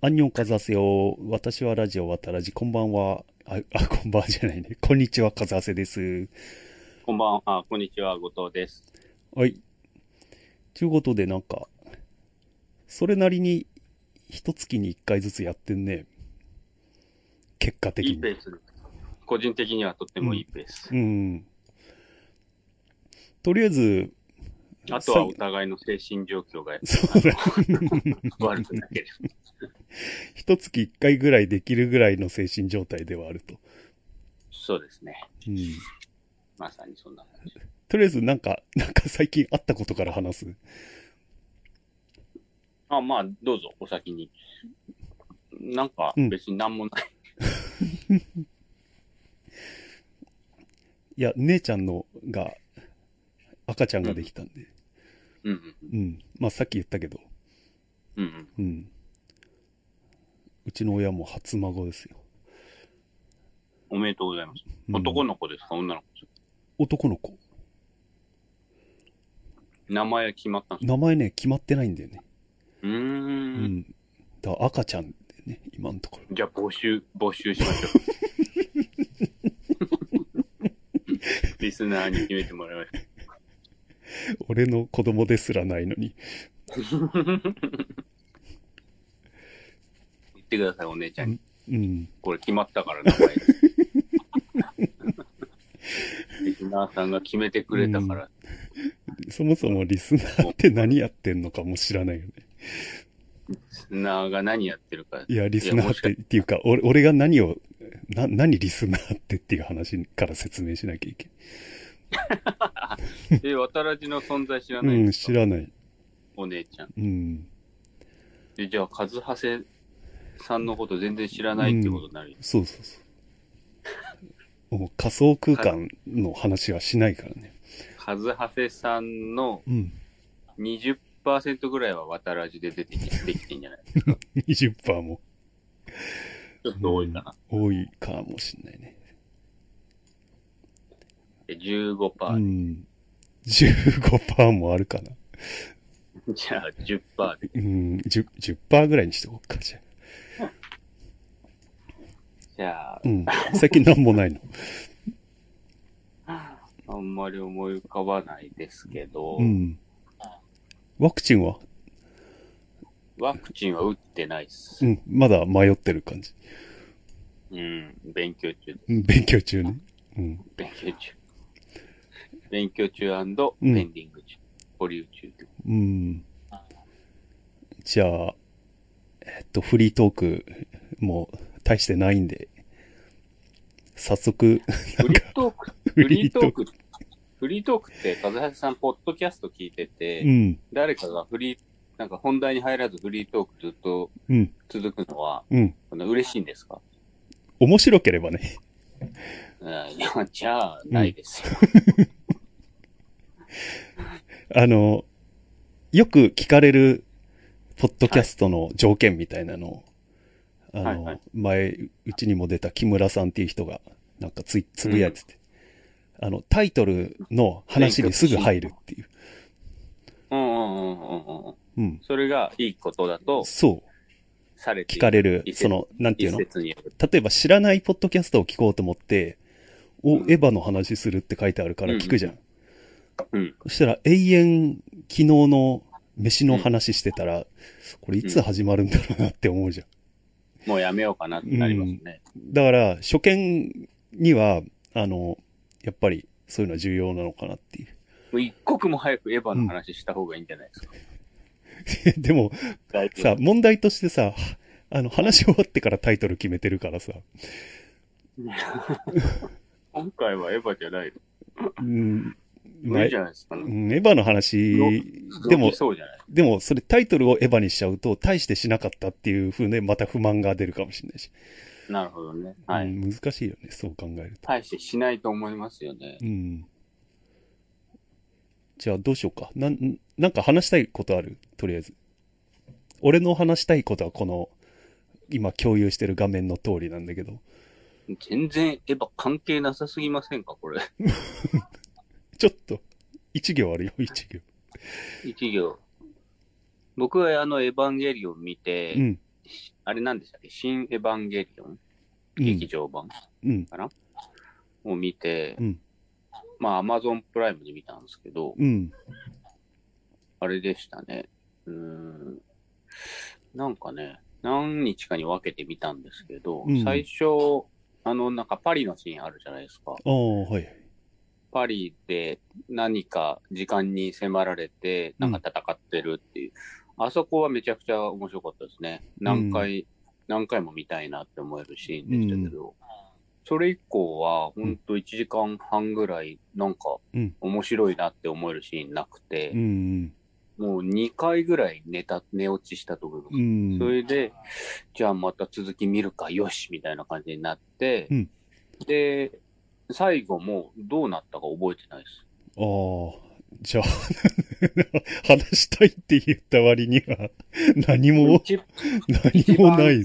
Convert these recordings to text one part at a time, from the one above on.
アンニョンカザセよ。私はラジオわたらじ。こんばんは。あ、あ、こんばんはじゃないね。こんにちは、カザセです。こんばんは、あこんにちは、後藤です。はい。ちゅうことで、なんか、それなりに、一月に一回ずつやってんね。結果的に。いいペース。個人的にはとってもいいペース。うん。とりあえず、あとはお互いの精神状況がそうだ。悪くなければ。一月一回ぐらいできるぐらいの精神状態ではあると。そうですね。うん。まさにそんな感じ。とりあえず、なんか、なんか最近あったことから話す？あ、まあ、どうぞ、お先に。なんか、うん別になんもない。いや、姉ちゃんのが、赤ちゃんができたんで。うん、うんうん。まあ、さっき言ったけど。うん、うん。うん。うちの親も初孫ですよ。おめでとうございます。うん男の子ですか、女の子ですか？男の子。名前は決まったんですか？名前ね、決まってないんだよね。うー。うんん。だから赤ちゃんでね、今のところ。じゃあ、募集、募集しましょう。リスナーに決めてもらいましょう。俺の子供ですらないのに。言ってください、お姉ちゃんに。うん。これ決まったから名前。リスナーさんが決めてくれたから。そもそもリスナーって何やってんのかも知らないよね。リスナーが何やってるか。いや、リスナーってっていうか、俺俺が何を、な、何リスナーってっていう話から説明しなきゃいけ え、渡らじの存在知らない。うん、知らない。お姉ちゃん。うん。で、じゃあ、カズハセさんのこと全然知らないってことになるよ。そうそうそう。もう仮想空間の話はしないからね。カズハセさんのうん。20%ぐらいは渡らじで出てきできてんじゃない20% もちょっと多いかな。多いかもしんないね。で、15%。うん。15%もあるかな。じゃあ、10%で。うん、10%, 10%ぐらいにしておこうか、じゃあ。じゃあう、ん。最近なんもないの。あんまり思い浮かばないですけど、うん。ワクチンは？ワクチンは打ってないっす。うん。まだ迷ってる感じ。うん、勉強中です。うん、勉強中ね。うん。勉強中。勉強中ペンディング中。保留中。うん。じゃあ、えっと、フリートークも大してないんで、早速、フリートーク、フフリートーク、フリートークって、和橋さん、ポッドキャスト聞いてて、うん、誰かがフリー、なんか本題に入らずフリートークずっとうん、続くのは、うん。この嬉しいんですか？面白ければね。うんいや、じゃあ、ないですよ。あの、よく聞かれる、ポッドキャストの条件みたいなのを、あの、はいはい前、うちにも出た木村さんっていう人が、なんかつい、つぶやいてて、あの、タイトルの話にすぐ入るっていう。うんうんうんうんうん。うん。それがいいことだとそう。されて聞かれるその、なんていう一の。例えば知らないポッドキャストを聞こうと思って、お、うんエヴァの話するって書いてあるから聞くじゃん。うん。そしたら永遠昨日の飯の話してたら、これいつ始まるんだろうなって思うじゃん。もうやめようかなってなりますね。だから、初見には、あの、やっぱりそういうのは重要なのかなっていう。もう一刻も早くエヴァの話した方がいいんじゃないですか。でも、だいぶさ、問題としてさ、あの、話し終わってからタイトル決めてるからさ、今回はエヴァじゃない。うん、無理じゃないですか、ね。うんエヴァの話、でも。でも、それタイトルをエヴァにしちゃうと、大してしなかったっていう風で、また不満が出るかもしれないし。なるほどね。はい。うん難しいよね、そう考えると。大してしないと思いますよねう。ん。じゃあ、どうしようか。なん、なんか話したいことある？とりあえず。俺の話したいことはこの、今共有してる画面の通りなんだけど。全然エヴァ関係なさすぎませんかこれ。ちょっと、一行あるよ、一行。一行。僕はあの、エヴァンゲリオン見て、うん。あれなんでしたっけ？新エヴァンゲリオン？うん劇場版うん。を見て、うんまあ、アマゾンプライムで見たんですけど、うん。あれでしたね。うーん。なんかね、何日かに分けてみたんですけど、うん最初、あの、なんかパリのシーンあるじゃないですか。ああ、はい。パリで何か時間に迫られて、なんか戦ってるっていう、あそこはめちゃくちゃ面白かったですね。何回、何回も見たいなって思えるシーンでしたけど、それ以降は、ほんと1時間半ぐらい、なんかうん、面白いなって思えるシーンなくて、うん。もう2回ぐらい寝た、寝落ちしたと思います。うん。それで、じゃあまた続き見るか、よしみたいな感じになって、うんで、最後もどうなったか覚えてないです。ああ、じゃあ、話したいって言った割には、何も、一何もない。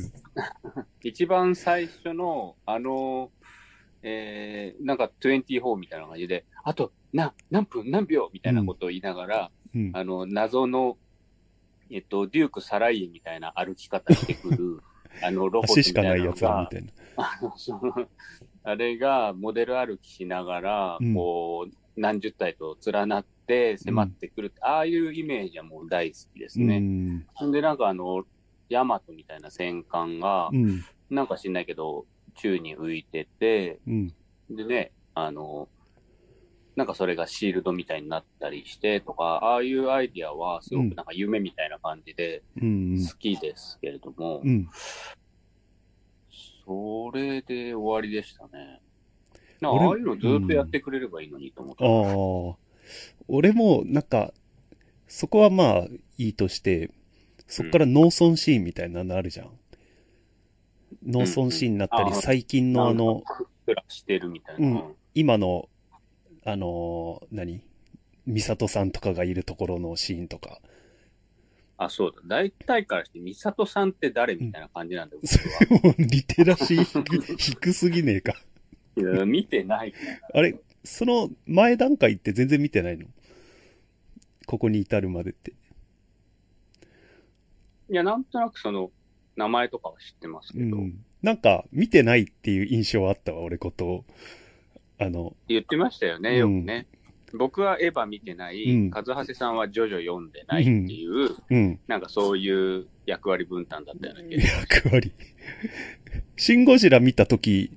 一番 最初の、あの、えー、なんか24みたいな感じで、あと、な、何分何秒みたいなことを言いながら、うん。あの、謎の、えっと、デューク・サライエみたいな歩き方してくる、あの、ロボットみ足したかないいなのがやつは、みたいな。あのそのあれがモデル歩きしながら、うんこう、何十体と連なって迫ってくる、ああいうイメージはもう大好きですうね。ん。ほんで、なんかあの、ヤマトみたいな戦艦がう、ん。なんか知んないけど、宙に浮いてて、うん。でね、あの、なんかそれがシールドみたいになったりしてとか、ああいうアイディアはすごくなんか夢みたいな感じでうん。好きですけれども、うん。それで終わりでしたね。なん俺かああいうのずっとやってくれればいいのにと思った。ああ。俺も、なんか、そこはまあ、いいとして、そっから農村シーンみたいなのあるじゃん。農村シーンになったり、うんうん最近のあの、ふっくらしてるみたいな。うん今の、あのー、何？ミサトさんとかがいるところのシーンとか。あ、そうだ。大体からして、ミサトさんって誰みたいな感じなんだよ、僕は。リテラシー低低すぎねえか。いや見てないから。あれ、その前段階って全然見てないの？ここに至るまでって。いや、なんとなくその、名前とかは知ってますけど、うん。なんか、見てないっていう印象はあったわ、俺こと。あの、言ってましたよね、よくね。僕はエヴァ見てない、うん和橋さんはジョジョ読んでないっていう、うん。なんかそういう役割分担だったような気が役割。シン・ゴジラ見たとき、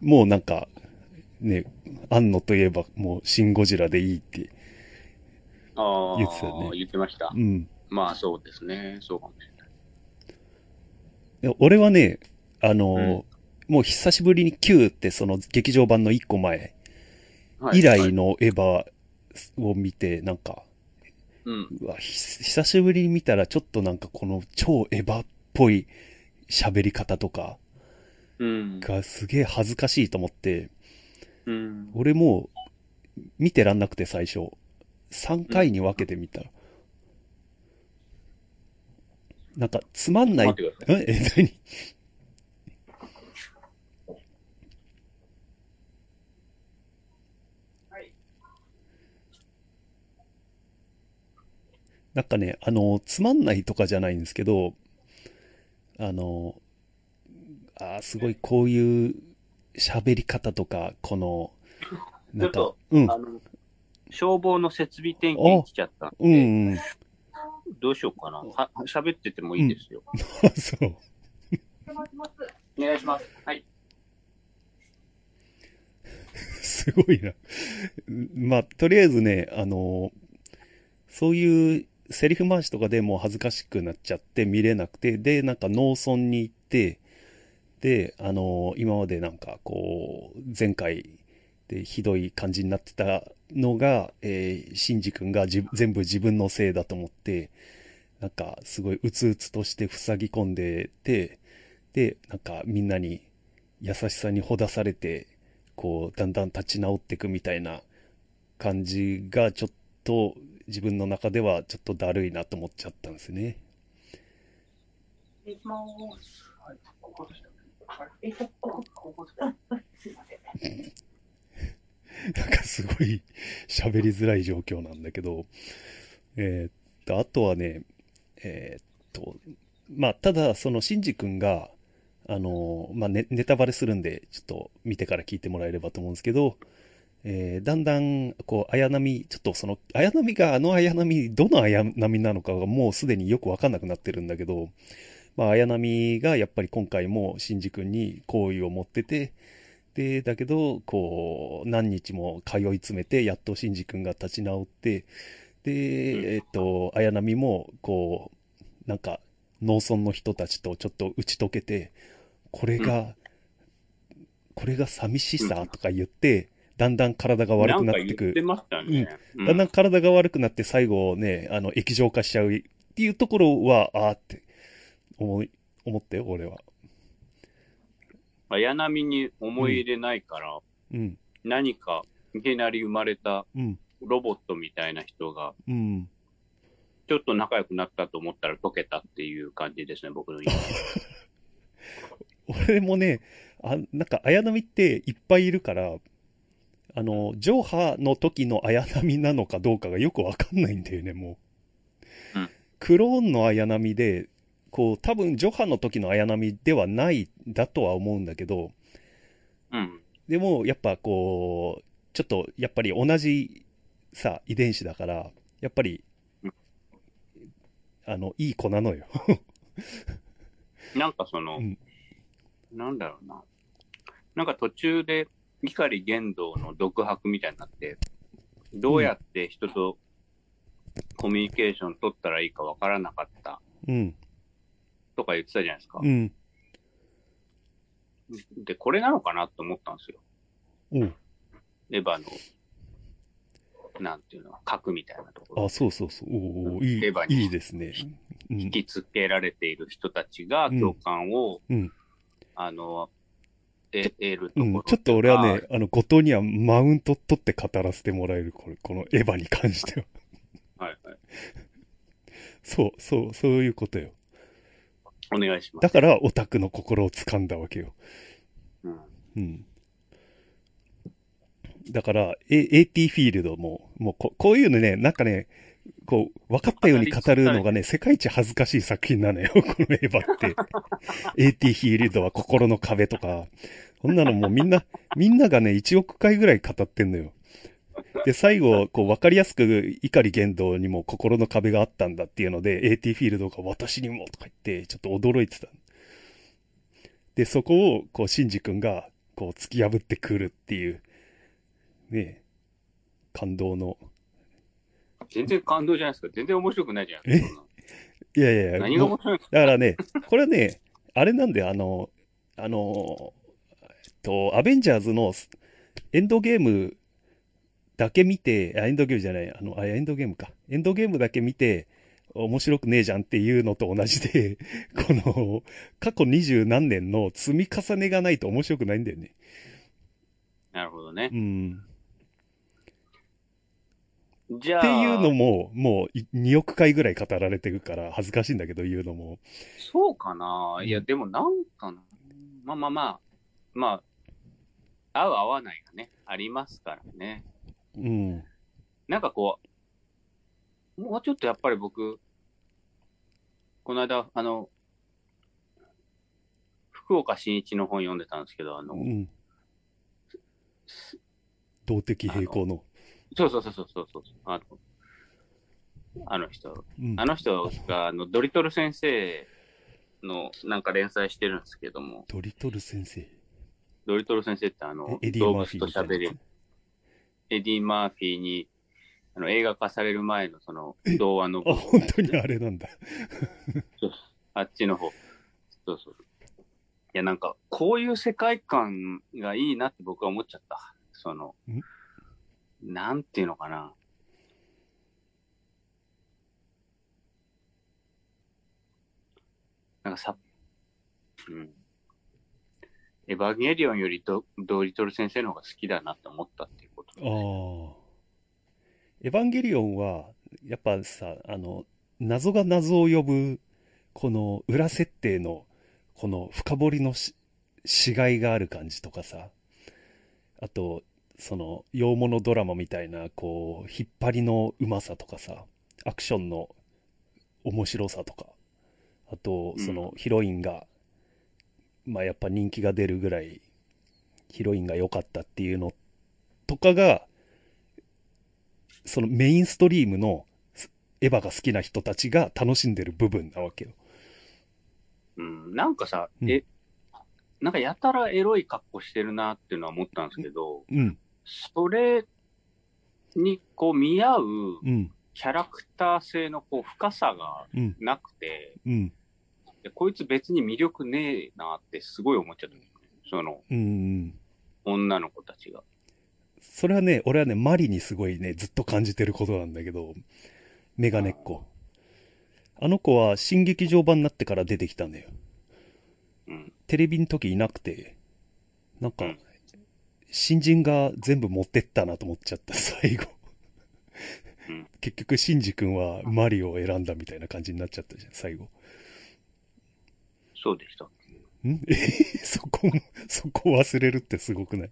もうなんか、ね、安野といえばもうシン・ゴジラでいいって。言ってたよね言ってましたう。ん。まあそうですね。そうかもしれない。で俺はね、あの、もう久しぶりに Q ってその劇場版の1個前、はい以来のエヴァを見て、なんか、うん。うわ、ひ久しぶりに見たらちょっとなんかこの超エヴァっぽい喋り方とかうん。がすげえ恥ずかしいと思って、うん。俺もう見てらんなくて最初。3回に分けてみたら。なんかつまんない。え、何？なんかね、あの、つまんないとかじゃないんですけど、あの、あーすごいこういう喋り方とか、この、なんかちょっと、うん、消防の設備点検来ちゃったんで、うん、うん、どうしようかな。は、喋っててもいいですよ。そう。お願いします。はい。すごいな。まあ、とりあえずね、あの、そういうセリフ回しとかでもう恥ずかしくなっちゃって見れなくて、で、なんか農村に行って、で、あの、今までなんかこう、前回でひどい感じになってたのが、えー、シンジ君がじ全部自分のせいだと思って、なんかすごいうつうつとして塞ぎ込んでて、で、なんかみんなに優しさにほだされて、こう、だんだん立ち直っていくみたいな感じが、ちょっと自分の中ではちょっとだるいなと思っちゃったんですね。なんかすごい。喋りづらい。状況なんだけど、えーっと、あとはね、えーっと、まあ、ただ、その、シンジ君が、あの、まあ、ネ、ネタバレするんで、ちょっと見てから聞い。てもらえればと思うんですけど、えーだんだん、こう、綾波、ちょっとその、綾波があの綾波、どの綾波なのかがもうすでによくわかんなくなってるんだけど、まあ、綾波がやっぱり今回もシンジ君に好意を持ってて、で、だけど、こう、何日も通い詰めて、やっとシンジ君が立ち直って、で、えっと、綾波も、こう、なんか、農村の人たちとちょっと打ち解けて、これが、これが寂しさとか言って、だんだん体が悪くなってく。うだんだん体が悪くなって最後ね、あの、液状化しちゃうっていうところは、あーって思い、思ってよ、俺は。綾波に思い入れないから、うん、何かいきなり生まれたうん、ロボットみたいな人が、うん。ちょっと仲良くなったと思ったら溶けたっていう感じですね、僕の。俺もね、あなんか綾波っていっぱいいるから、あの、上波の時の綾波なのかどうかがよくわかんないんだよね、もう。うんクローンの綾波で、こう、多分、ジョハの時の綾波ではない、だとは思うんだけど、うん。でも、やっぱこう、ちょっと、やっぱり同じさ、遺伝子だから、やっぱりうん、あの、いい子なのよ。なんかその、うんなんだろうな。なんか途中で、碇玄道の独白みたいになって、どうやって人とコミュニケーション取ったらいいかわからなかったうん、とか言ってたじゃないですか。うん、で、これなのかなと思ったんですよ。おうエヴァの、なんていうの、核みたいなところあ、。そうそうそう。おうおういいエヴァ、にいいですね。うん引きつけられている人たちがうん共感を、うんあの、るところ、うん、ちょっと俺はね、あの、後藤にはマウント取って語らせてもらえる、これ、このエヴァに関しては。はいはい。そう、そう、そういうことよ。お願いします。だから、オタクの心を掴んだわけよ。うんうん。だから、A、AT フィールドも、もうこ、こういうのね、なんかね、こう、分かったように語るのがね、世界一恥ずかしい作品なのよ、このエヴァって。AT フィールドは心の壁とか、こんなのもうみんな、みんながね、1億回ぐらい語ってんのよ。で、最後、こう、わかりやすく、怒り言動にも心の壁があったんだっていうので、AT フィールドが私にもとか言って、ちょっと驚いてた。で、そこを、こう、シンジ君が、こう、突き破ってくるっていう、ねえ感動の。全然感動じゃないですか。全然面白くないじゃないですか。いやいやいや、何が面白いんですか？だからね、これね、あれなんで、あの、あの、えっと、アベンジャーズのエンドゲームだけ見て、あ、エンドゲームじゃない、あの、あ、エンドゲームか。エンドゲームだけ見て、面白くねえじゃんっていうのと同じで、この、過去二十何年の積み重ねがないと面白くないんだよね。なるほどねう。ん。じゃあ、っていうのも、もうい2億回ぐらい語られてるから恥ずかしいんだけど言うのも。そうかな、うんいや、でもなんかな。まあまあまあ、まあ、合う合わないがね、ありますからね。うん。なんかこう、もうちょっとやっぱり僕、この間、あの、福岡新一の本読んでたんですけど、あの、うん。動的平衡の。そうそうそうそうそうそう、あの、あの人、うんあの人が、あの、ドリトル先生のなんか連載してるんですけども、ドリトル先生。ドリトル先生ってあの、動物と喋れィーみたいなやつ。エディ・マーフィーに、あの、映画化される前のその、童話のあ、本当にあれなんだ。あっちの方。そうそう。いや、なんか、こういう世界観がいいなって僕は思っちゃった。そのん、なんていうのかな。なんかさ、うん。エヴァンゲリオンよりドドリトル先生の方が好きだなって思ったっていうこと。ああ。エヴァンゲリオンは、やっぱさ、あの、謎が謎を呼ぶ、この裏設定の、この深掘りのし、しがいがある感じとかさ、あと、その、洋物ドラマみたいな、こう、引っ張りのうまさとかさ、アクションの面白さとか、あと、うん。そのヒロインが、まあやっぱ人気が出るぐらい、ヒロインが良かったっていうのとかが、そのメインストリームのすエヴァが好きな人たちが楽しんでる部分なわけよ。うん、なんかさ、うん。え、なんかやたらエロい格好してるなっていうのは思ったんですけど、うん、それにこう見合ううん、キャラクター性のこう深さがうん、なくて、うん、でこいつ別に魅力ねえなってすごい思っちゃったんですよね。そのうん。女の子たちが。それはね、俺はね、マリにすごいね、ずっと感じてることなんだけど、メガネっ子。あの子は新劇場版になってから出てきたんだよ。うん。テレビの時いなくて、なんかうん、新人が全部持ってったなと思っちゃった、最後。うん結局、シンジ君はマリを選んだみたいな感じになっちゃったじゃん、最後。そうでした。ん？え？そこも、そこ忘れるってすごくない？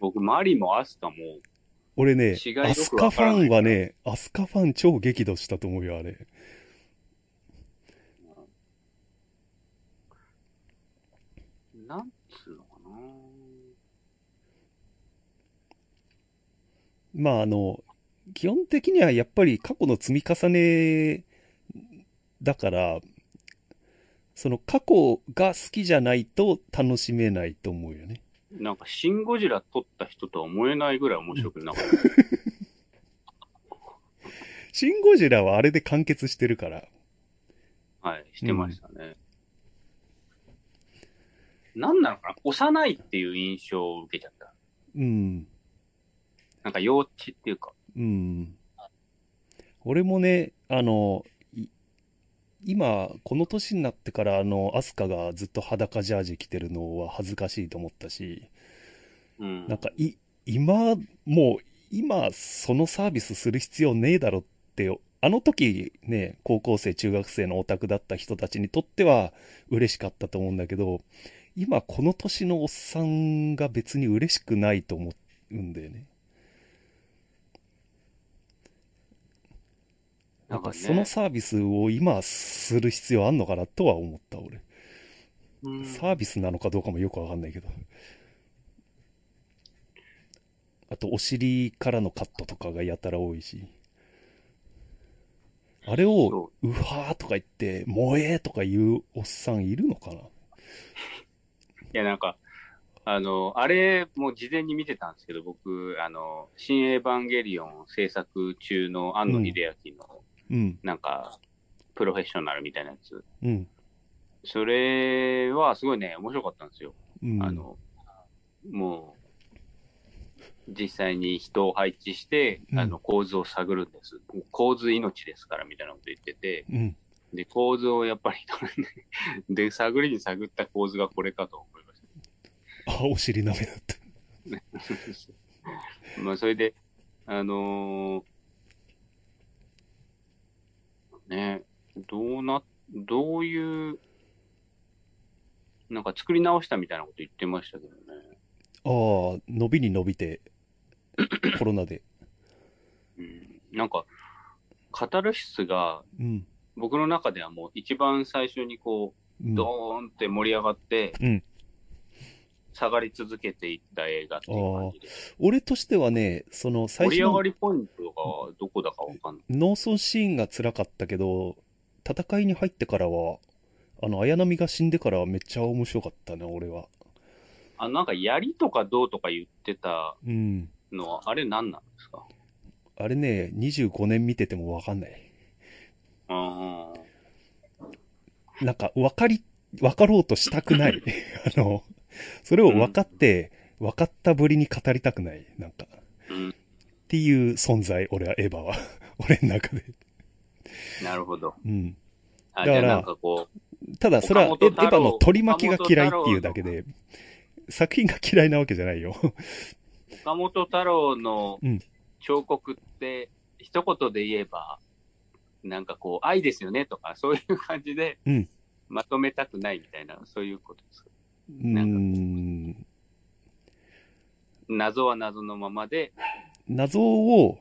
僕、マリもアスカも、俺ねアスカファンはね、アスカファン超激怒したと思うよ、あれ。なんつうのかなまああの、基本的にはやっぱり過去の積み重ねだから、その過去が好きじゃないと楽しめないと思うよね。なんか、シン・ゴジラ撮った人とは思えないぐらい面白くなかった。シン・ゴジラはあれで完結してるから。はい、してましたね。なんなのかな？幼いっていう印象を受けちゃった。うん。なんか幼稚っていうか。うん。俺もね、あの、い今、この年になってから、あの、アスカがずっと裸ジャージ着てるのは恥ずかしいと思ったし、うん。なんか、い、今、もう、今、そのサービスする必要ねえだろって、あの時ね、高校生、中学生のオタクだった人たちにとっては嬉しかったと思うんだけど、今、この年のおっさんが別に嬉しくないと思うんだよね。なんか、ねそのサービスを今する必要あんのかなとは思った、俺。うんサービスなのかどうかもよくわかんないけど。あと、お尻からのカットとかがやたら多いし。あれをそ、うはーとか言って、萌えとか言うおっさんいるのかないや、なんか、あの、あれも事前に見てたんですけど、僕、あの、新エヴァンゲリオン制作中の庵野秀明の、うん、なんか、プロフェッショナルみたいなやつ。うん、それはすごいね、面白かったんですよ。うん。あの、もう、実際に人を配置して、うんあの、構図を探るんです。構図命ですから、みたいなこと言ってて、うん。で、構図をやっぱり、で、探りに探った構図がこれかと思いましあ、お尻舐めだった。た。まあ、それで、あのーね、どうな、どういう、なんか作り直したみたいなこと言ってましたけどね。ああ、伸びに伸びて、コロナで。うん、なんか、カタルシスが、うん。僕の中ではもう一番最初にこう、うん、ドーンって盛り上がって、うん下がり続けていった映画っていう感じで。俺としてはね、その最初の盛り上がりポイントがどこだかわかんない。農村シーンが辛かったけど、戦いに入ってからは、あの、綾波が死んでからはめっちゃ面白かったね、俺は。あの、なんか槍とかどうとか言ってたうん。のは、あれ何なんですか？あれね、25年見ててもわかんない。あーなんか、わかり、わかろうとしたくない。あの、それを分かって、分かったぶりに語りたくない。なんか、うん。っていう存在、俺は、エヴァは。俺の中で。なるほど。うん。あ、だからただ、それはエ、エヴァの取り巻きが嫌いっていうだけで、作品が嫌いなわけじゃないよ。岡本太郎のうん彫刻って、一言で言えば、なんかこう、愛ですよねとか、そういう感じでうん、まとめたくないみたいな、そういうことですか？うーん。謎は謎のままで、謎を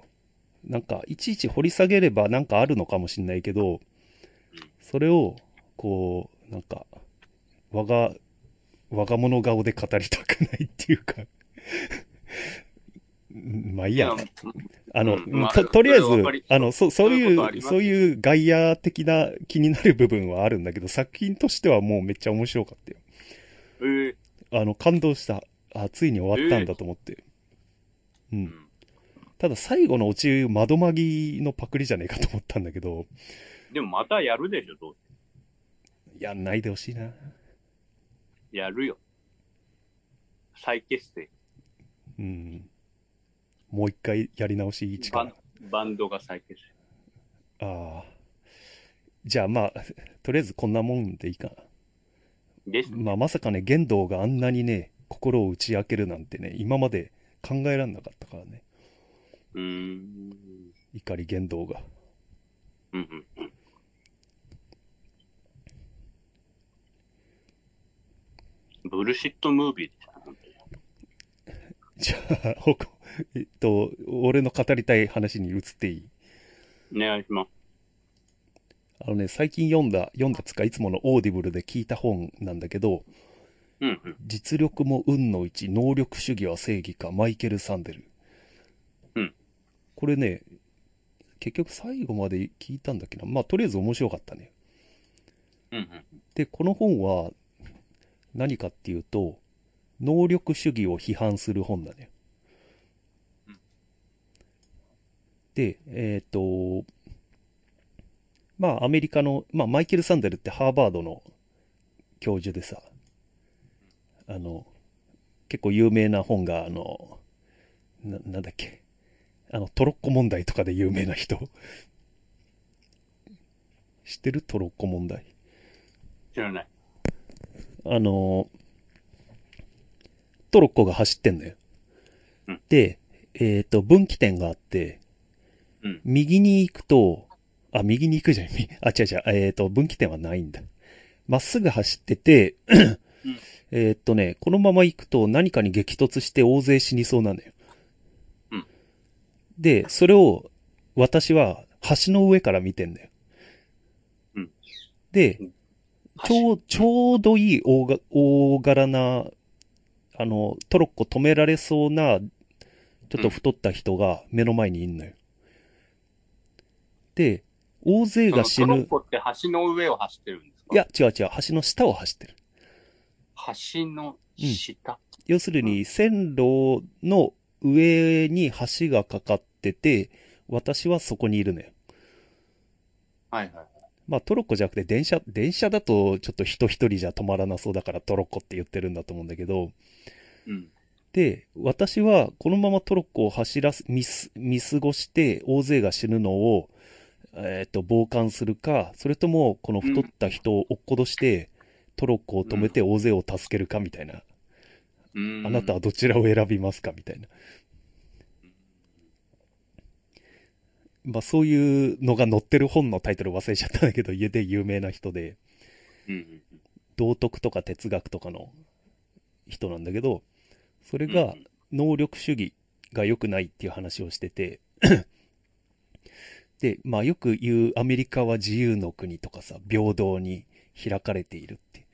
なんか、いちいち掘り下げればなんかあるのかもしんないけど、それを、こう、なんか、我が、我が物顔で語りたくないっていうかうん まあいいや。あの、うんまあと、とりあえずあの、そ、そういうそういう外野的な気になる部分はあるんだけど、作品としてはもうめっちゃ面白かったよ。えーあの、感動した。あ、ついに終わったんだと思って。う。うんんただ最後のオチ、窓マギのパクリじゃねえかと思ったんだけど、でもまたやるでしょ、どうやんないでほしいな。せやるよ。再結成。うん。もう一回やり直し一かバらン。バンドが再結成。ああ。じゃあまあ、とりあえずこんなもんでいいかな。です。まあまさかね、玄道があんなにね、心を打ち明けるなんてね、今まで考えられなかったからね。うーん。怒り玄道が。うんうんうん。bullshit movie でし。じゃあ、えっと、俺の語りたい話に移っていい？お願いします。あのね、最近読んだ、読んだつか、いつものオーディブルで聞いた本なんだけど、うんうん。実力も運のうち、能力主義は正義か、マイケル・サンデル。うん。これね、結局最後まで聞いたんだっけな。まあ、とりあえず面白かったね。うんうん。で、この本は何かっていうと、能力主義を批判する本だねうん。で、えっ、と、まあアメリカの、まあマイケル・サンデルってハーバードの教授でさ、あの、結構有名な本が、あの、な、なんだっけ、あの、トロッコ問題とかで有名な人。知ってる？トロッコ問題。知らない。あの、トロッコが走ってんだよ。うんで、えっ、と、分岐点があって、うん右に行くと、あ、右に行くじゃん。み あ、違う違う。えっ、と、分岐点はないんだ。まっすぐ走ってて、えっとね、このまま行くと何かに激突して大勢死にそうなのよ。うんで、それを私は橋の上から見てんだよ。うんで、ちょう、ちょうどいい大が大柄な、あの、トロッコ止められそうな、ちょっと太った人が目の前にいんのよ。で、大勢が死ぬ。トロッコって橋の上を走ってるんですか？いや、違う違う、橋の下を走ってる。橋の下、要するに、線路の上に橋がかかってて、私はそこにいるのよ。はいはい。まあトロッコじゃなくて電車、電車だとちょっと人一人じゃ止まらなそうだからトロッコって言ってるんだと思うんだけど、うん。で、私はこのままトロッコを走らす、見す、見過ごして大勢が死ぬのを、えっ、と、傍観するか、それともこの太った人を落っことして、トロッコを止めて大勢を助けるかみたいな。うーんあなたはどちらを選びますかみたいな。まあそういうのが載ってる本のタイトル忘れちゃったんだけど、家で有名な人で、道徳とか哲学とかの人なんだけど、それが能力主義が良くないっていう話をしてて、で、まあよく言うアメリカは自由の国とかさ、平等に開かれているって。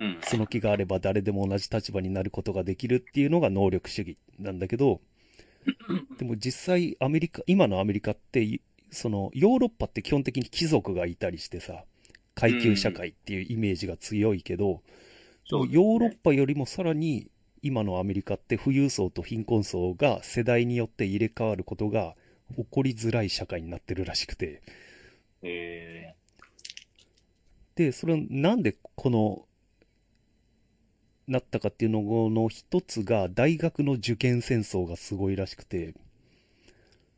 うん。その気があれば誰でも同じ立場になることができるっていうのが能力主義なんだけど、でも実際アメリカ、今のアメリカって、そのヨーロッパって基本的に貴族がいたりしてさ、階級社会っていうイメージが強いけど、そうですねヨーロッパよりもさらに今のアメリカって富裕層と貧困層が世代によって入れ替わることが起こりづらい社会になってるらしくて、えで、それはなんでこの、なったかっていうのの一つが大学の受験戦争がすごいらしくて、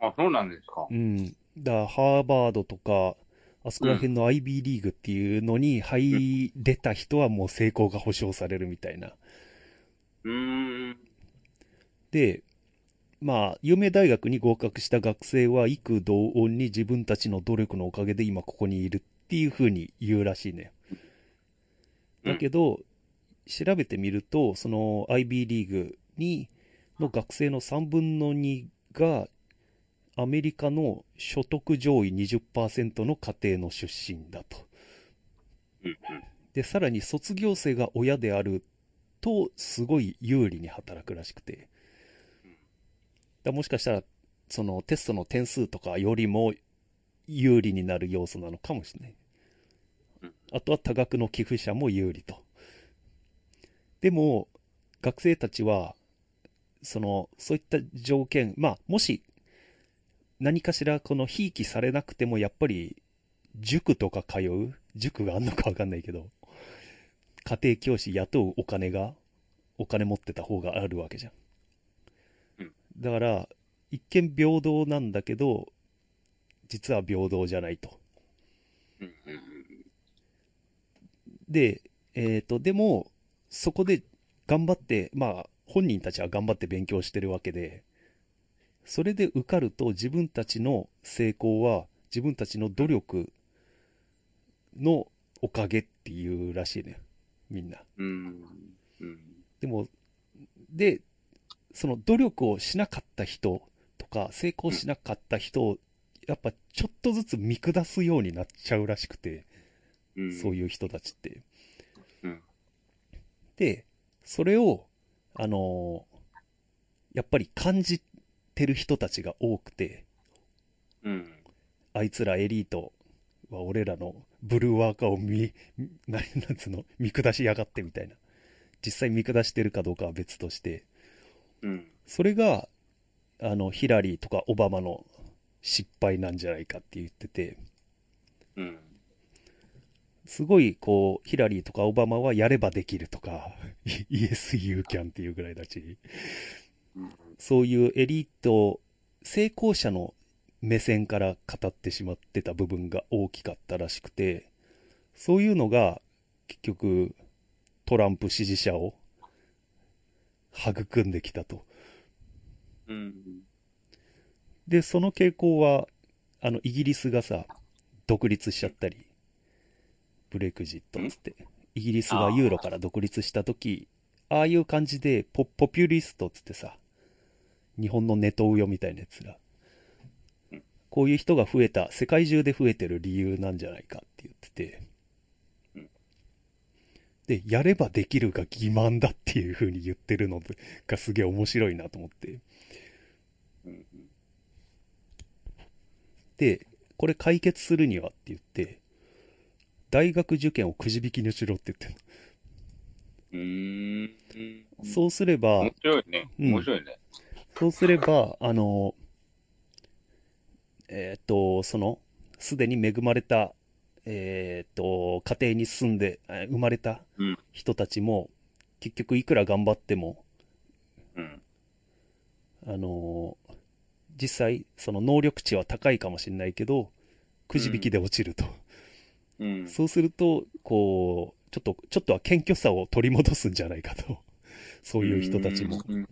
ー、あ、そうなんですかう。ん。だハーバードとか、あそこら辺の IB リーグっていうのに入れた人はもう成功が保証されるみたいな。うーん。で、まあ、有名大学に合格した学生は幾同音に自分たちの努力のおかげで今ここにいるっていう風に言うらしいね。だけど、調べてみると、その IB リーグに、の学生の3分の2が、アメリカの所得上位20%の家庭の出身だと。で、さらに卒業生が親であると、すごい有利に働くらしくて。だもしかしたら、そのテストの点数とかよりも有利になる要素なのかもしれないうん。あとは多額の寄付者も有利と。でも、学生たちは、その、そういった条件、まあ、もし、何かしらこのひいきされなくても、やっぱり、塾とか通う塾があんのかわかんないけど、家庭教師雇うお金が、お金持ってた方があるわけじゃん。うんだから、一見平等なんだけど、実は平等じゃないと。で、えっ、と、でも、そこで頑張って、まあ、本人たちは頑張って勉強してるわけで、それで受かると自分たちの成功は自分たちの努力のおかげっていうらしいね。みんな。うん。うん。うん。でも、で、その努力をしなかった人とか、成功しなかった人を、やっぱちょっとずつ見下すようになっちゃうらしくて、うん。そういう人たちって。うん。で、それを、あのーやっぱり感じてる人たちが多くて、うん。あいつらエリートは俺らのブルーワーカーを見、ななんつうの、見下しやがってみたいな。実際見下してるかどうかは別として、うん。それが、あの、ヒラリーとかオバマの失敗なんじゃないかって言ってて、うん。すごい、こう、ヒラリーとかオバマはやればできるとか、イエス・ユーキャンっていうぐらいだし、そういうエリート、成功者の目線から語ってしまってた部分が大きかったらしくて、そういうのが結局トランプ支持者を育んできたと。うん。で、その傾向は、あの、イギリスがさ、独立しちゃったり、ブレクジットっつって、イギリスがユーロから独立した時、ああいう感じでポ、ポピュリストっつってさ、日本のネトウヨみたいなやつら、こういう人が増えた、世界中で増えてる理由なんじゃないかって言ってて、で、やればできるが欺瞞だっていう風に言ってるのがすげえ面白いなと思って。うん。で、これ解決するにはって言って、大学受験をくじ引きにしろって言ってうーん。そうすれば面、白いね。うん面白いね。そうすれば、あの、えーっと、その、すでに恵まれた、えーっと、家庭に住んで、えー生まれたうん人たちも、結局いくら頑張っても、うん。あの、実際、その能力値は高いかもしれないけど、くじ引きで落ちると。うん。そうすると、こう、ちょっと、ちょっとは謙虚さを取り戻すんじゃないかと。そういう人たちも。うん。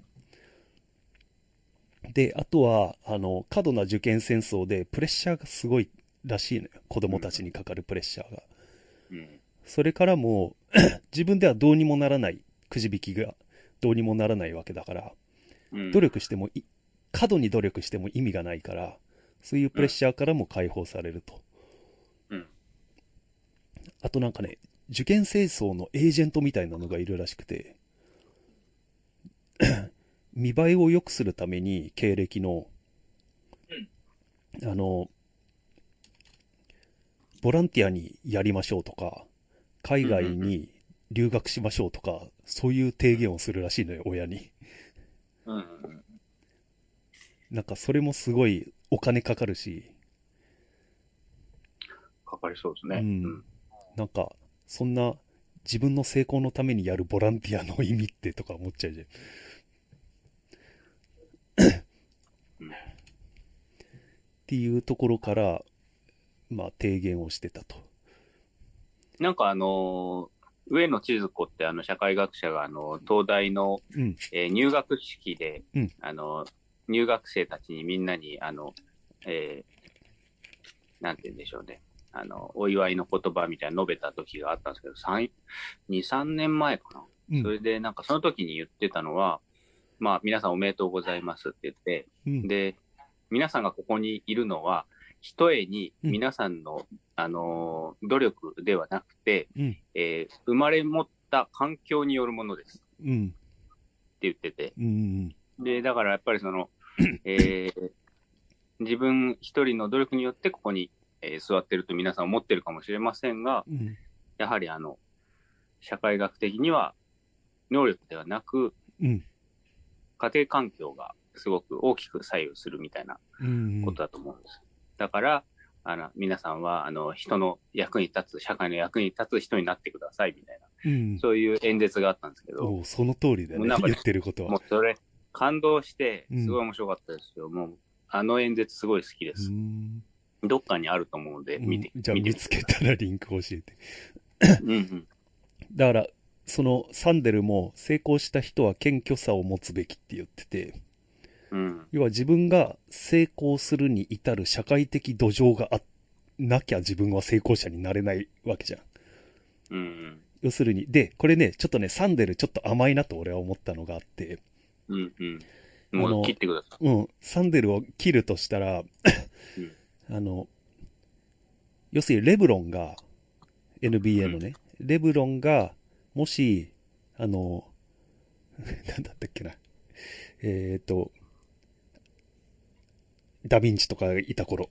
で、あとは、あの、過度な受験戦争でプレッシャーがすごいらしいのよ。子供たちにかかるプレッシャーが。うん。それからも、自分ではどうにもならない、くじ引きがどうにもならないわけだから、うん。努力してもい、過度に努力しても意味がないから、そういうプレッシャーからも解放されると。うん。あとなんかね、受験戦争のエージェントみたいなのがいるらしくて、見栄えを良くするために経歴の、あの、ボランティアにやりましょうとか、海外に留学しましょうとか、そういう提言をするらしいのよ、親に。うん。なんかそれもすごいお金かかるし、かかりそうですね。うんなんか、そんな自分の成功のためにやるボランティアの意味ってとか思っちゃうじゃん。っていうところから、まあ提言をしてたと。なんかあのー上野千鶴子ってあの社会学者があの東大の、うん。えー入学式で、うんあの入学生たちにみんなにあの、えーなんて言うんでしょうね。あの、お祝いの言葉みたいなの述べた時があったんですけど、3、2、3年前かな。うんそれでなんかその時に言ってたのは、まあ皆さんおめでとうございますって言って、うん。で、皆さんがここにいるのは、ひとえにうん皆さんの、あのー努力ではなくて、うん。えー生まれ持った環境によるものですってうん。言ってて。うん。で、だからやっぱりその、えー自分一人の努力によってここに、えー座ってると皆さん思ってるかもしれませんが、うん。やはりあの、社会学的には能力ではなく、うん。家庭環境がすごく大きく左右するみたいなうん。ことだと思うんです。だから、あの、皆さんは、あの、人の役に立つ、社会の役に立つ人になってくださいみたいな、うん。そういう演説があったんですけど、その通りだね言ってることは。もうそれ、感動してう、んすごい面白かったですよ。もう、あの演説すごい好きでうす。ん。どっかにあると思うので、見て、うんじゃあ見てつけたらリンク教えて。うんうん。だから、そのサンデルも成功した人は謙虚さを持つべきって言ってて、うん。要は自分が成功するに至る社会的土壌があなきゃ自分は成功者になれないわけじゃん。うん要するに、で、これね、ちょっとね、サンデルちょっと甘いなと俺は思ったのがあって、うん。うんもう切ってください。うん、サンデルを切るとしたら、あの、要するにレブロンが、NBA のね、レブロンが、もし、あの、なんだったっけな、えっ、と、ダヴィンチとかいた頃、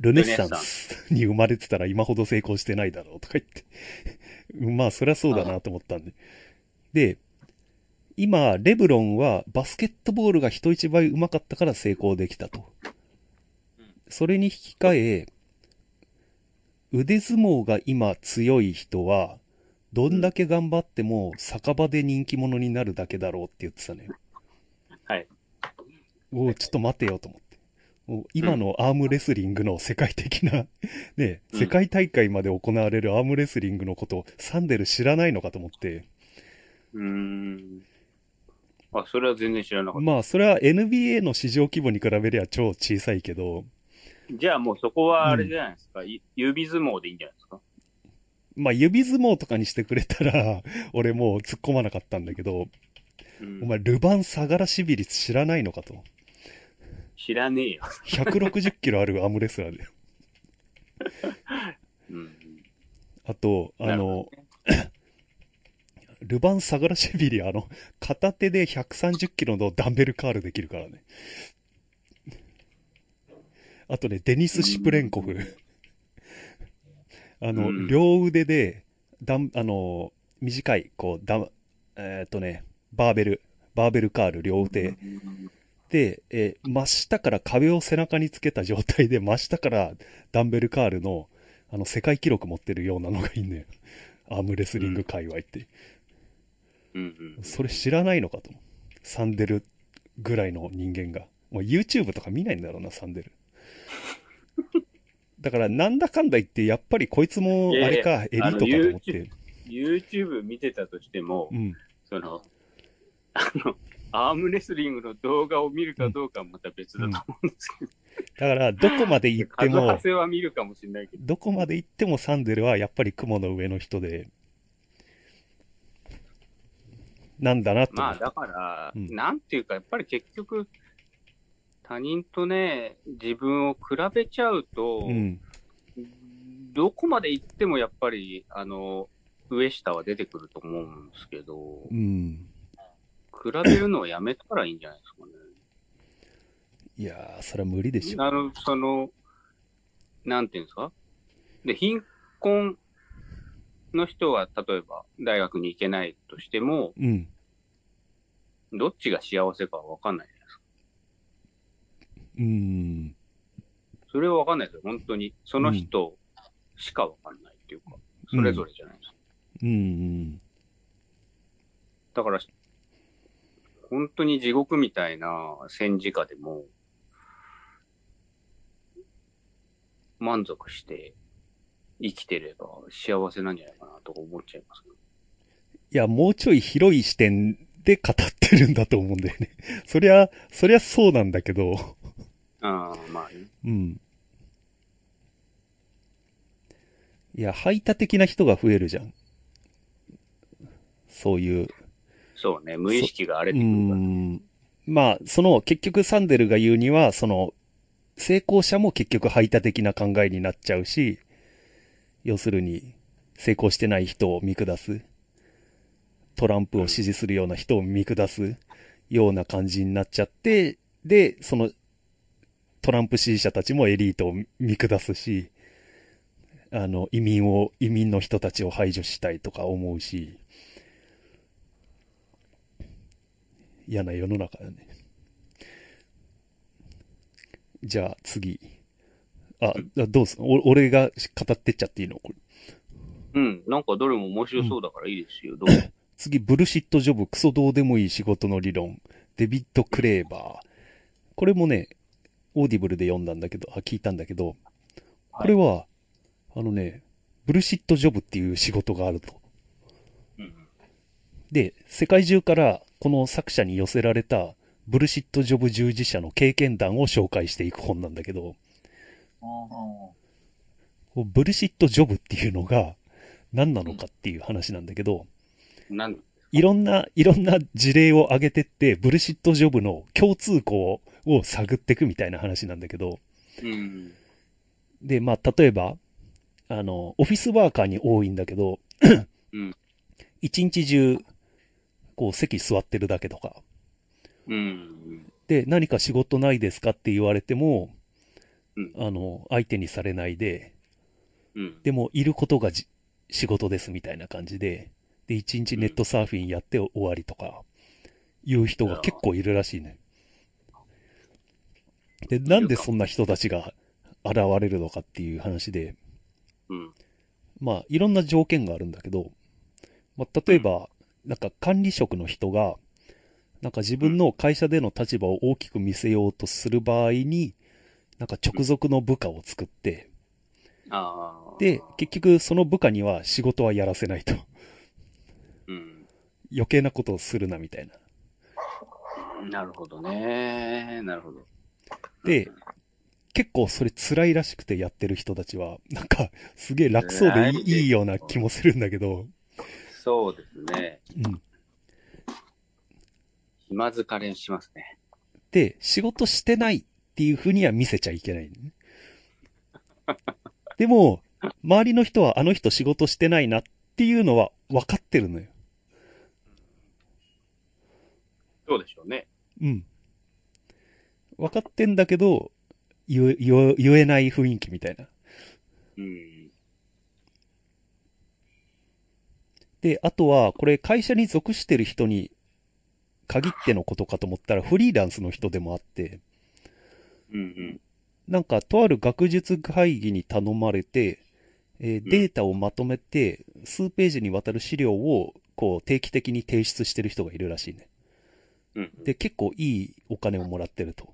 ルネッサンスに生まれてたら今ほど成功してないだろうとか言って。まあ、そりゃそうだなと思ったんで。で、今、レブロンはバスケットボールが人一倍上手かったから成功できたと。それに引き換え、腕相撲が今強い人は、どんだけ頑張っても酒場で人気者になるだけだろうって言ってたね。はい。ちょっと待てよと思って。今のアームレスリングの世界的な、ね、うん世界大会まで行われるアームレスリングのことをサンデル知らないのかと思って。うーん。あ、それは全然知らなかっまあ、それは NBA の市場規模に比べりゃ超小さいけど、た。じゃあもうそこはあれじゃないですか。い指相撲でいいんじゃないですか。まあ、指相撲とかにしてくれたら、俺もう突っ込まなかったんだけど、うんお前、ルヴァン・サガラシビリス知らないのかと。知らねえよ。160キロあるアームレスラーだよ。うん。あと、あの、ルヴァン・サガラシビリ、あの、片手で130キロのダンベルカールできるからね。あとね、デニス・シプレンコフ。あの、うん両腕で、ダン、あの、短い、こう、ダン、えーっとね、バーベル、バーベルカール両腕で、えー真下から壁を背中につけた状態で、真下からダンベルカールの、あの、世界記録持ってるようなのがいいんだよ。アームレスリング界隈って。うんうん。それ知らないのかと。サンデルぐらいの人間が。もう YouTube とか見ないんだろうな、サンデル。だから、なんだかんだ言って、やっぱりこいつも、あれか、エリートかと思って。YouTube 見てたとしても、うん。その、あの、アームレスリングの動画を見るかどうかはまた別だと思うんですけど、だから、どこまで行ってもは見るかもしれないけど、どこまで行ってもサンデルはやっぱり雲の上の人で、なんだなと思まあ。だから、うんなんていうか、やっぱり結局、他人とね、自分を比べちゃうと、うん。どこまで行ってもやっぱり、あの、上下は出てくると思うんですけど、うん。比べるのはやめたらいいんじゃないですかね。いやー、それは無理でしょ。あの、その、なんていうんですか？で、貧困の人は、例えば大学に行けないとしても、うん。どっちが幸せかはわかんないじゃないですか。うん。それはわかんないですよ、本当に。その人しかわかんないっていうか、それぞれじゃないですか。うん。だから、本当に地獄みたいな戦時下でも、満足して生きてれば幸せなんじゃないかなとか思っちゃいますけど。いや、もうちょい広い視点で語ってるんだと思うんだよね。そりゃ、そりゃそうなんだけど、ああ、まあね。うん。いや、排他的な人が増えるじゃん。そういう。そうね、無意識が荒れうてくるから。ん。まあ、その結局サンデルが言うには、その、成功者も結局排他的な考えになっちゃうし、要するに、成功してない人を見下す。トランプを支持するような人を見下すような感じになっちゃって、で、その、トランプ支持者たちもエリートを見下すし、あの、移民を、移民の人たちを排除したいとか思うし、嫌な世の中だね。じゃあ次。あ、どうする俺が語ってっちゃっていいの？これ。うん。なんかどれも面白そうだからいいですよ。どうぞ。次、ブルシットジョブ、クソどうでもいい仕事の理論。デヴィッド・グレーバー。これもね、オーディブルで読んだんだけど、あ、聞いたんだけど、これは、あのね、ブルシットジョブっていう仕事があると。うん。で、世界中からこの作者に寄せられたブルシットジョブ従事者の経験談を紹介していく本なんだけど、ブルシットジョブっていうのが何なのかっていう話なんだけど、いろんな、いろんな事例を挙げてって、ブルシットジョブの共通項を探っていくみたいな話なんだけど、うん。で、まあ、例えば、あの、オフィスワーカーに多いんだけど、うん。一日中、こう、席座ってるだけとか、うん。で、何か仕事ないですかって言われても、うんあの、相手にされないで、うん。でも、いることがじ仕事ですみたいな感じで、で、一日ネットサーフィンやって終わりとか、いう人が結構いるらしいね。で、なんでそんな人たちが現れるのかっていう話で、うん。まあ、いろんな条件があるんだけど、まあ、例えば、なんか管理職の人が、なんか自分の会社での立場を大きく見せようとする場合に、なんか直属の部下を作って。で、結局その部下には仕事はやらせないと。うん。余計なことをするなみたいな。なるほどね。なるほど。で、結構それ辛いらしくてやってる人たちは、なんかすげえ楽そうでいいような気もするんだけど、そうですね。うん。暇疲れしますね。で、仕事してないっていう風には見せちゃいけない、ね。でも、周りの人はあの人仕事してないなっていうのは分かってるのよ。そうでしょうね。うん。分かってんだけど、言え言えない雰囲気みたいな。うん。で、あとは、これ会社に属してる人に限ってのことかと思ったら、フリーランスの人でもあって、うんうん。なんか、とある学術会議に頼まれて、えーデータをまとめて、数ページにわたる資料を、こう、定期的に提出してる人がいるらしいね。うん。で、結構いいお金をもらってると。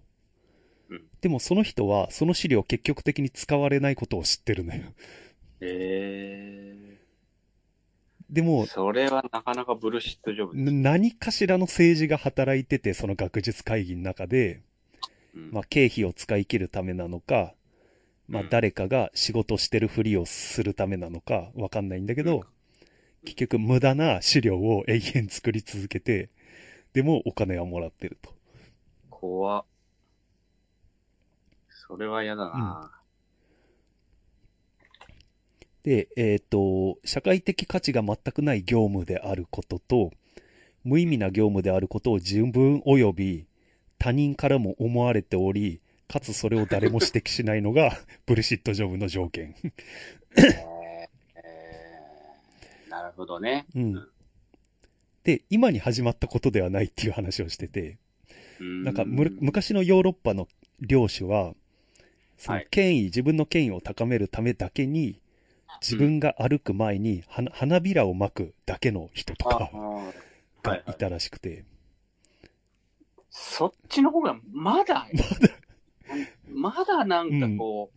うんでも、その人は、その資料結局的に使われないことを知ってるのよ。えでもー。、それはなかなかブルシットジョブ何かしらの政治が働いてて、その学術会議の中で、うんまあ、経費を使い切るためなのか、まあう、ん誰かが仕事してるふりをするためなのか、わかんないんだけど、うん結局無駄な資料を永遠作り続けて、でもお金はもらってると。怖っそれは嫌だな。で、えっ、と、社会的価値が全くない業務であることと、無意味な業務であることを自分及び他人からも思われており、かつそれを誰も指摘しないのが、ブルシットジョブの条件。えーえーなるほどね。うん。で、今に始まったことではないっていう話をしてて、ななんかむ、昔のヨーロッパの領主は、そのはい権威、自分の権威を高めるためだけに、自分が歩く前に花花びらを巻くだけの人とかがいたらしくて、そっちの方がまだ、まだなんかこ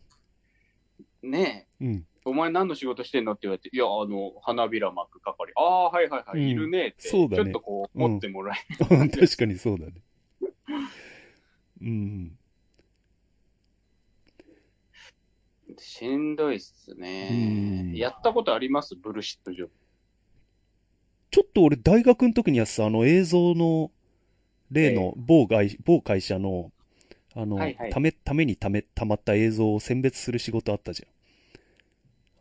う、ねえ、うん。お前何の仕事してんのって言われて、いや、あの、花びら巻く係。ああ、はいはいはい、うんいるねって。そうだねちょっとこう、持ってもらえ 確かにそうだね。うん。しんどいっすうねん。やったことあります？ブルシットジョブ。ちょっと俺大学の時にやってたあの映像の例の某会某会社の、あの、はいはいため、ためにため、たまった映像を選別する仕事あったじゃん。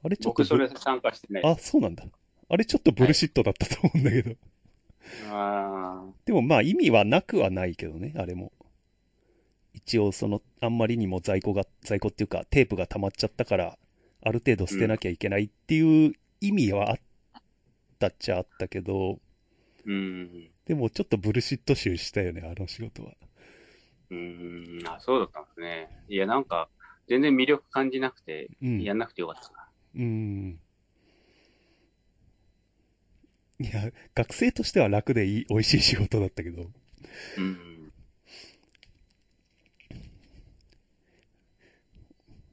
あれちょっと僕そブれ参加してない。あ、そうなんだ。あれちょっとブルシットだったと思うんだけど。あでもまあ意味はなくはないけどね、あれも。一応その、あんまりにも在庫が、在庫っていうかテープが溜まっちゃったから、ある程度捨てなきゃいけないっていう意味はあったっちゃあったけど、ーうん。でもちょっとブルシット集したよね、あの仕事は。うーん。あ、そうだったんですね。いや、なんか、全然魅力感じなくて、うん。やんなくてよかったな。うん。いや、学生としては楽でいい、美味しい仕事だったけど、うん。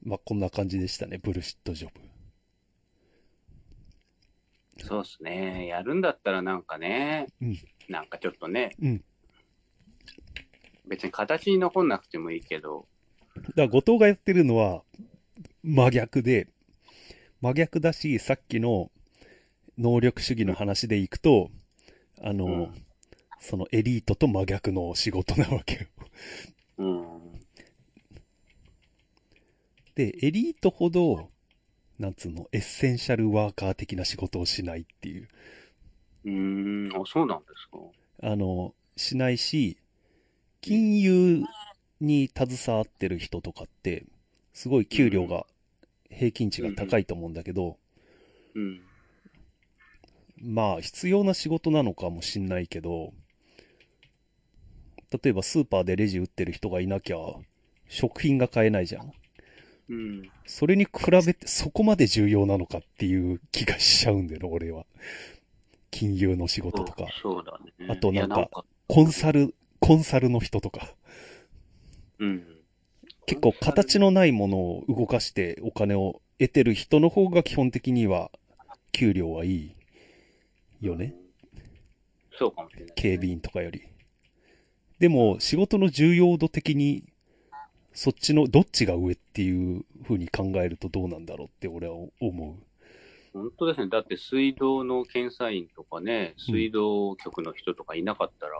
まあこんな感じでしたね、ブルシットジョブ。そうですね。やるんだったらなんかね、うんなんかちょっとね、うん別に形に残んなくてもいいけど、だから後藤がやってるのは真逆で、真逆だし、さっきの能力主義の話でいくと、あの、うんそのエリートと真逆の仕事なわけよ。うん。で、エリートほど、なんつうの、エッセンシャルワーカー的な仕事をしないっていう。うーん、あ、そうなんですか。あの、しないし、金融に携わってる人とかって、すごい給料が、平均値が高いと思うんだけど、うん。まあ、必要な仕事なのかもしんないけど、例えばスーパーでレジ打ってる人がいなきゃ、食品が買えないじゃん。うん。それに比べてそこまで重要なのかっていう気がしちゃうんだよね、俺は。金融の仕事とか、そうだね。あとなんかコンサル、コンサルの人とか、うん。結構形のないものを動かしてお金を得てる人の方が基本的には給料はいいよね。そうかもしれない、警備員とかより。でも、仕事の重要度的に、そっちの、どっちが上っていう風に考えるとどうなんだろうって俺は思本当ですね。だって水道の検査員とかね、水道局の人とかいなかったら。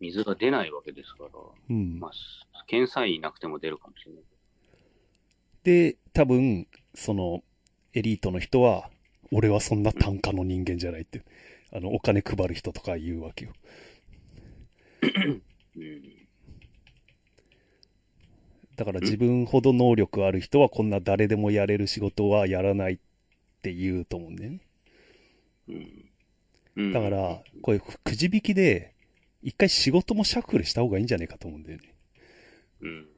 水が出ないわけですから、うんま。あ、検査員いなくても出るかもしれない。で、多分、その、エリートの人は、俺はそんな単価の人間じゃないって、あの、お金配る人とか言うわけよ。うん。だから自分ほど能力ある人はこんな誰でもやれる仕事はやらないって言うと思うんだよね。うん。うんだから、これくじ引きで、一回仕事もシャッフルした方がいいんじゃないかと思うんだよね。うん。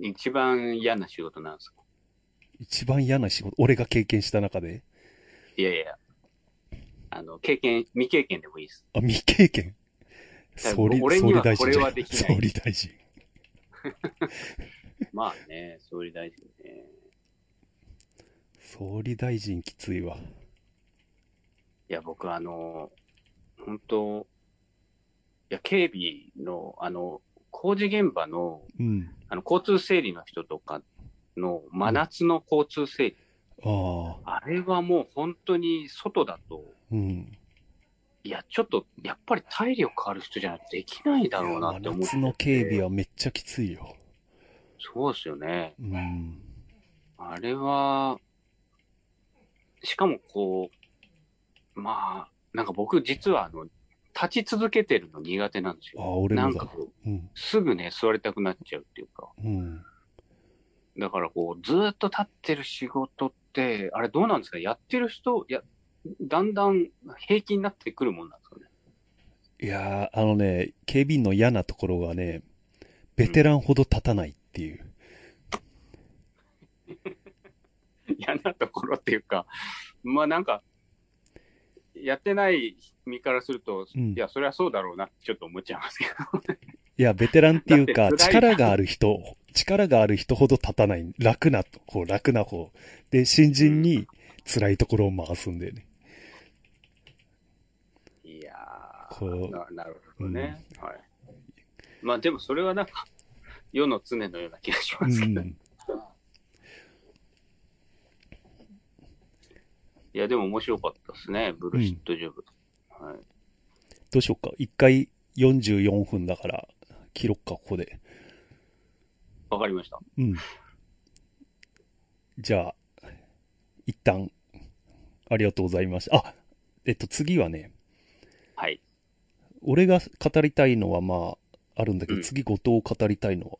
一番嫌な仕事なんですか？一番嫌な仕事、俺が経験した中で？いやいや。あの、経験、未経験でもいいです。あ、未経験？総理、俺には総理大臣じゃんこれはできない総理大臣。まあね、総理大臣ね。総理大臣きついわ。いや、僕あの、本当いや、警備の、あの、工事現場の、うん。あの、交通整理の人とかの真夏の交通整理、ああ、あれはもう本当に外だと、うん。いや、ちょっと、やっぱり体力ある人じゃないとできないだろうなって思ってて。夏の警備はめっちゃきついよ。そうですよね。うん。あれは、しかもこう、まあ、なんか僕実はあの、立ち続けてるの苦手なんですああ、よ。俺。なんかこう、うん。すぐね、座りたくなっちゃうっていうか。うん。だからこう、ずーっと立ってる仕事って、あれどうなんですか？やってる人、いや、だんだん平気になってくるもんなんですかね。いやー、あのね、警備員の嫌なところがね、ベテランほど立たないっていう。嫌なところっていうか、まあなんか、やってない身からすると、うんいや、それはそうだろうなってちょっと思っちゃいますけど。いや、ベテランっていうか、力がある人、力がある人ほど立たない。楽な方、楽な方。で、新人に辛いところを回すんだよね。いやこうーな、なるほどね。はい。まあでもそれはなんか、世の常のような気がしうますけど。ん。いや、でも面白かったですね、ブルシットジョブ。はい。どうしようか。一回44分だから、切ろっか、ここで。わかりました。うん。じゃあ、一旦、ありがとうございました。あ、えっと、次はね、はい。俺が語りたいのはまあ、あるんだけど、うん次後藤語りたいのは？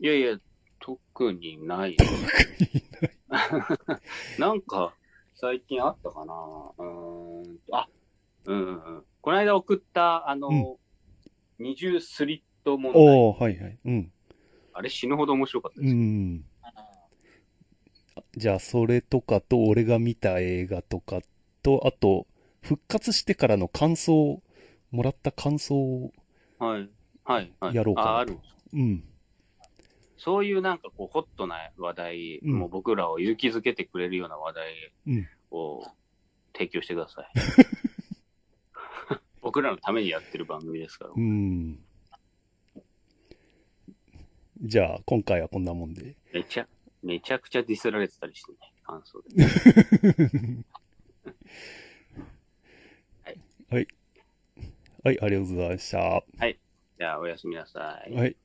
いやいや、特にない。なんか、最近あったかな？うーんと。あ、うんうんうん。この間送った、あの、二重スリット問題。おー、はいはい。うん。あれ死ぬほど面白かったでうすよ。ん。じゃあ、それとかと、俺が見た映画とかと、あと、復活してからの感想、もらった感想を、はい。はい。はい。やろうかなとあある。うん。そういうなんかこう、ホットな話題、うんもう僕らを勇気づけてくれるような話題うんを提供してください。僕らのためにやってる番組ですから。うん。じゃあ、今回はこんなもんで。めちゃ、めちゃくちゃディスられてたりしてね、感想で。はい。はい、ありがとうございました。はじゃあ、おやすみなさい。い。